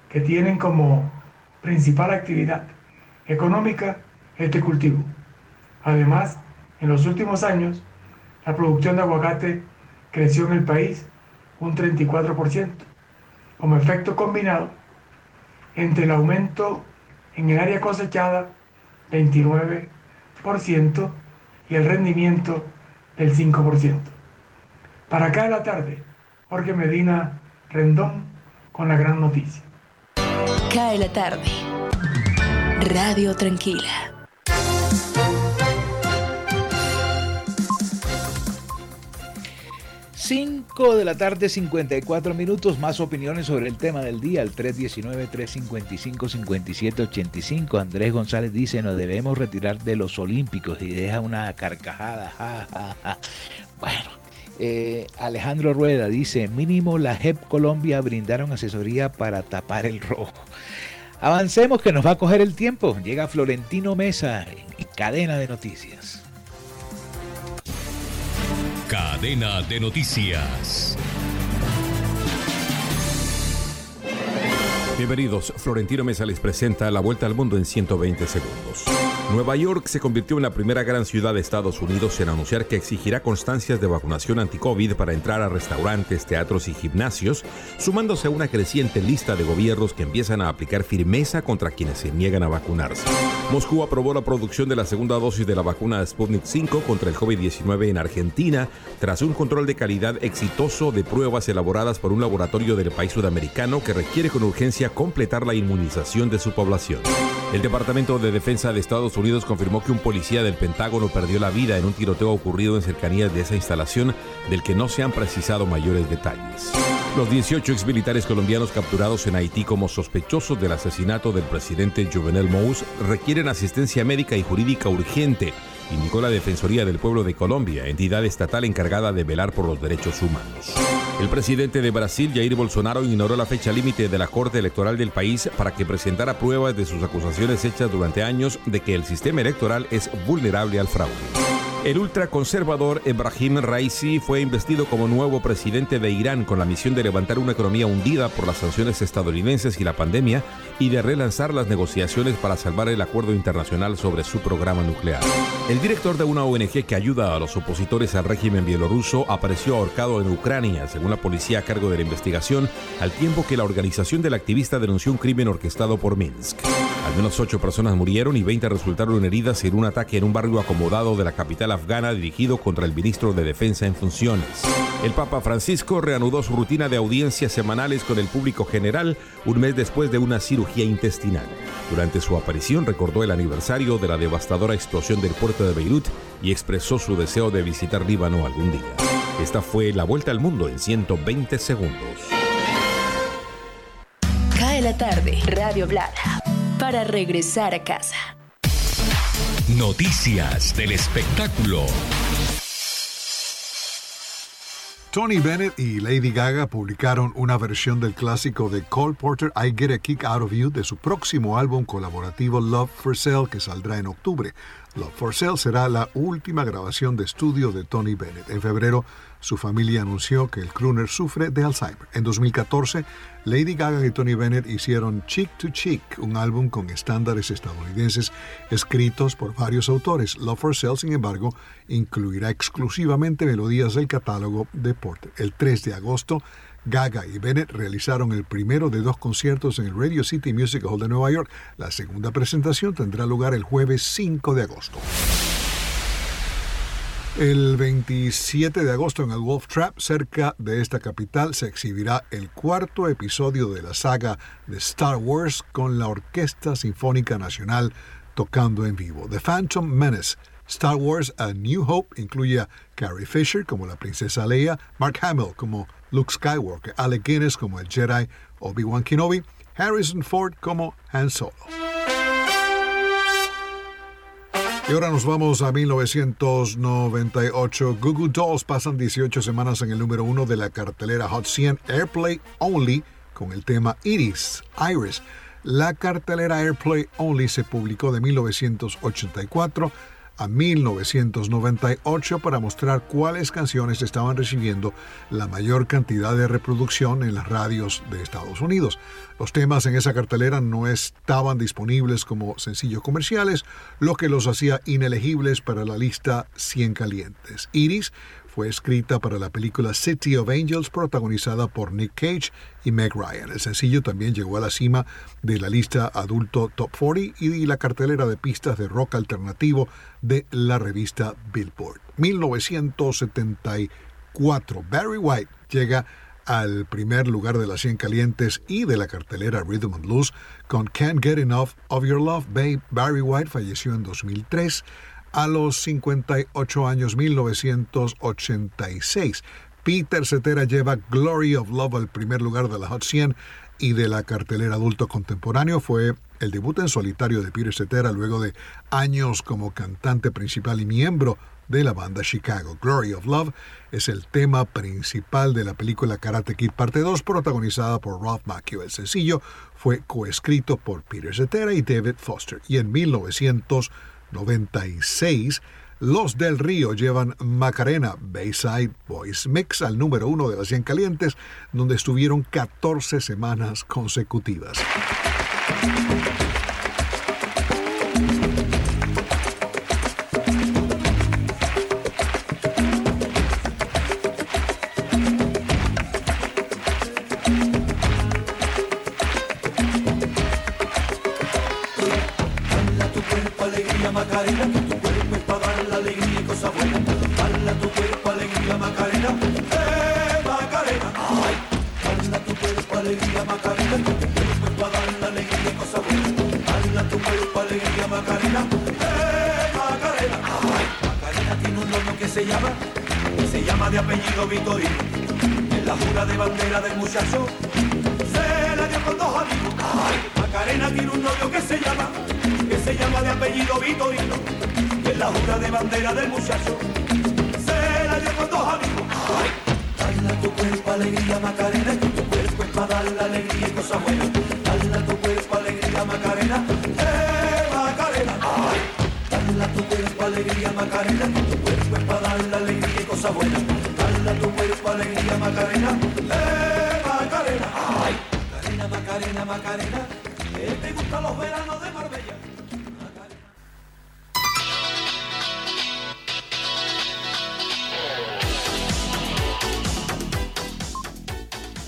que tienen como principal actividad económica este cultivo. Además, en los últimos años, la producción de aguacate creció en el país un 34%, como efecto combinado entre el aumento en el área cosechada 29% y el rendimiento del 5%. Para acá de la tarde, Jorge Medina Rendón con la gran noticia. Cae la tarde. Radio Tranquila. 5 de la tarde, 54 minutos. Más opiniones sobre el tema del día, el 319-355-5785. Andrés González dice: Nos debemos retirar de los Olímpicos y deja una carcajada. Bueno, eh, Alejandro Rueda dice: Mínimo la JEP Colombia brindaron asesoría para tapar el rojo. Avancemos que nos va a coger el tiempo. Llega Florentino Mesa en cadena de noticias. Cadena de noticias. Bienvenidos, Florentino Mesa les presenta la vuelta al mundo en 120 segundos. Nueva York se convirtió en la primera gran ciudad de Estados Unidos en anunciar que exigirá constancias de vacunación anti-COVID para entrar a restaurantes, teatros y gimnasios, sumándose a una creciente lista de gobiernos que empiezan a aplicar firmeza contra quienes se niegan a vacunarse. Moscú aprobó la producción de la segunda dosis de la vacuna Sputnik 5 contra el COVID-19 en Argentina tras un control de calidad exitoso de pruebas elaboradas por un laboratorio del país sudamericano que requiere con urgencia completar la inmunización de su población. El Departamento de Defensa de Estados Unidos confirmó que un policía del Pentágono perdió la vida en un tiroteo ocurrido en cercanías de esa instalación, del que no se han precisado mayores detalles. Los 18 exmilitares colombianos capturados en Haití como sospechosos del asesinato del presidente Jovenel Moïse requieren asistencia médica y jurídica urgente indicó la Defensoría del Pueblo de Colombia, entidad estatal encargada de velar por los derechos humanos. El presidente de Brasil, Jair Bolsonaro, ignoró la fecha límite de la Corte Electoral del país para que presentara pruebas de sus acusaciones hechas durante años de que el sistema electoral es vulnerable al fraude. El ultraconservador Ebrahim Raisi fue investido como nuevo presidente de Irán con la misión de levantar una economía hundida por las sanciones estadounidenses y la pandemia y de relanzar las negociaciones para salvar el acuerdo internacional sobre su programa nuclear. El director de una ONG que ayuda a los opositores al régimen bielorruso apareció ahorcado en Ucrania, según la policía a cargo de la investigación, al tiempo que la organización del activista denunció un crimen orquestado por Minsk. Al menos ocho personas murieron y 20 resultaron heridas en un ataque en un barrio acomodado de la capital afgana dirigido contra el ministro de Defensa en funciones. El Papa Francisco reanudó su rutina de audiencias semanales con el público general un mes después de una cirugía intestinal. Durante su aparición recordó el aniversario de la devastadora explosión del puerto de Beirut y expresó su deseo de visitar Líbano algún día. Esta fue la vuelta al mundo en 120 segundos. Cae la tarde, Radio Blada, para regresar a casa. Noticias del espectáculo. Tony Bennett y Lady Gaga publicaron una versión del clásico de Cole Porter I Get a Kick Out of You de su próximo álbum colaborativo Love for Sale que saldrá en octubre. Love for Sale será la última grabación de estudio de Tony Bennett. En febrero, su familia anunció que el crooner sufre de Alzheimer. En 2014, Lady Gaga y Tony Bennett hicieron Chick to Chick, un álbum con estándares estadounidenses escritos por varios autores. Love for Sale, sin embargo, incluirá exclusivamente melodías del catálogo de Porter. El 3 de agosto, Gaga y Bennett realizaron el primero de dos conciertos en el Radio City Music Hall de Nueva York. La segunda presentación tendrá lugar el jueves 5 de agosto. El 27 de agosto en el Wolf Trap, cerca de esta capital, se exhibirá el cuarto episodio de la saga de Star Wars con la Orquesta Sinfónica Nacional tocando en vivo. The Phantom Menace Star Wars A New Hope incluye a Carrie Fisher como la princesa Leia, Mark Hamill como Luke Skywalker, Alec Guinness como el Jedi Obi-Wan Kenobi, Harrison Ford como Han Solo. Y ahora nos vamos a 1998. Google Dolls pasan 18 semanas en el número uno de la cartelera Hot 100 Airplay Only con el tema Iris, Iris. La cartelera Airplay Only se publicó de 1984 a 1998 para mostrar cuáles canciones estaban recibiendo la mayor cantidad de reproducción en las radios de Estados Unidos. Los temas en esa cartelera no estaban disponibles como sencillos comerciales, lo que los hacía inelegibles para la lista 100 calientes. Iris fue escrita para la película City of Angels protagonizada por Nick Cage y Meg Ryan. El sencillo también llegó a la cima de la lista adulto Top 40 y la cartelera de pistas de rock alternativo de la revista Billboard. 1974, Barry White llega al primer lugar de las 100 calientes y de la cartelera Rhythm and Blues con Can't Get Enough of Your Love. Babe. Barry White falleció en 2003 a los 58 años 1986. Peter Cetera lleva Glory of Love al primer lugar de la Hot 100 y de la cartelera adulto contemporáneo. Fue el debut en solitario de Peter Cetera luego de años como cantante principal y miembro de la banda Chicago. Glory of Love es el tema principal de la película Karate Kid Parte 2 protagonizada por Ralph Macchio. El sencillo fue coescrito por Peter Cetera y David Foster y en 1900 96, Los del Río llevan Macarena Bayside Boys Mix al número uno de las 100 calientes, donde estuvieron 14 semanas consecutivas. Alegría, Macarena, que tu cuerpo para dar la alegría y cosas buenas. Dale tu cuerpo alegría, Macarena, eh, Macarena. Ay, Macarena tiene un novio que se llama, que se llama de apellido Vitorino. En la jura de bandera del muchacho, se la dio con dos amigos. Ay, Macarena tiene un novio que se llama se llama de apellido Vitorino, que es la jura de bandera del muchacho. Se la dio con dos amigos. Ay, dale a tu cuerpo alegría Macarena, para dar la alegría y cosas buenas. Dale a tu cuerpo alegría Macarena, eh Macarena. Ay, dale a tu cuerpo alegría Macarena, tu cuerpo es para dar la alegría y cosas buenas. Dale a tu cuerpo alegría Macarena, eh Macarena. Ay, Macarena, Macarena, Macarena, eh, te gustan los veranos de Marbella.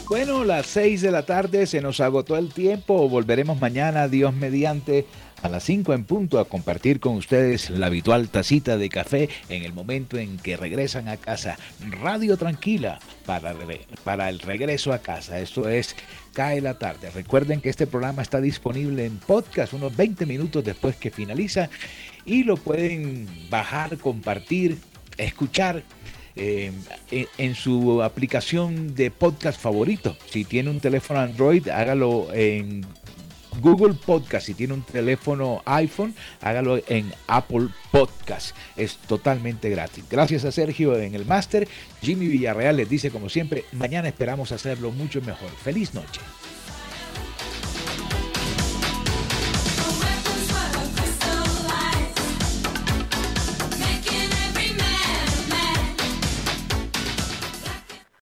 Bueno, las 6 de la tarde se nos agotó el tiempo. Volveremos mañana, Dios mediante, a las 5 en punto a compartir con ustedes la habitual tacita de café en el momento en que regresan a casa. Radio Tranquila para, para el regreso a casa. Esto es Cae la tarde. Recuerden que este programa está disponible en podcast unos 20 minutos después que finaliza y lo pueden bajar, compartir, escuchar eh, en, su aplicación de podcast favorito. Si tiene un teléfono Android, hágalo en Google Podcast. Si tiene un teléfono iPhone, hágalo en Apple Podcast. Es totalmente gratis. Gracias a Sergio en el máster. Jimmy Villarreal les dice como siempre, mañana esperamos hacerlo mucho mejor. Feliz noche.